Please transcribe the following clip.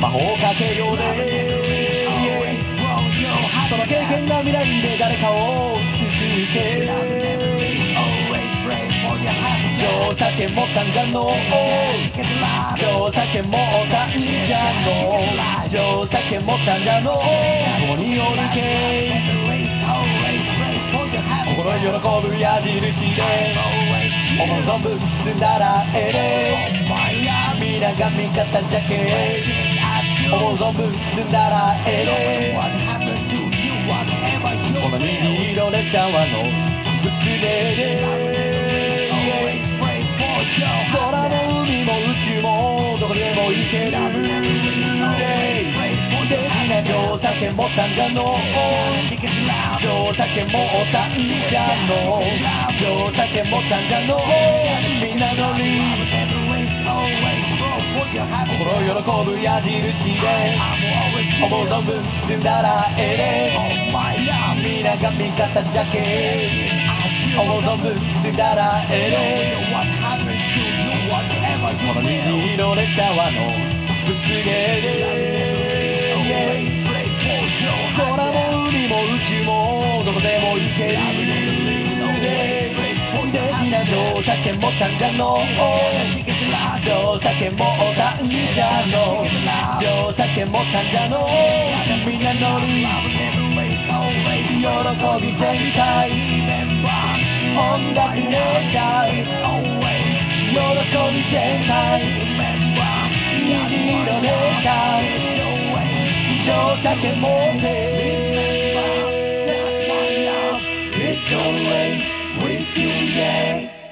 魔法かけようでその経験が未来で誰かを救いて乗車券持ったんじゃの乗車券持ったんじゃの乗車券持ったんじゃのここにおるけ心に喜ぶ矢印で思う存分積ん。らええ未来が味方じゃけ思う存分進んだらえ What え happened to you Whatever you この虹色列車はのぶつれで Always pray for your 空も海も宇宙もどこでも行ける大事な乗車券もタンガの乗車券もおたんじゃの乗車券もたんじゃのみんなのり喜ぶ矢印で思う存分積んだらええ。で皆が味方じゃけ思う存分積んだらええ。で虹の列車はのぶつげで。空も海も内もどこでも行ける。酒も単価の情酒も単価の情酒も単価のみんな乗り喜び全開音楽願い喜び全開虹色願い情酒もね It's always with you, yeah.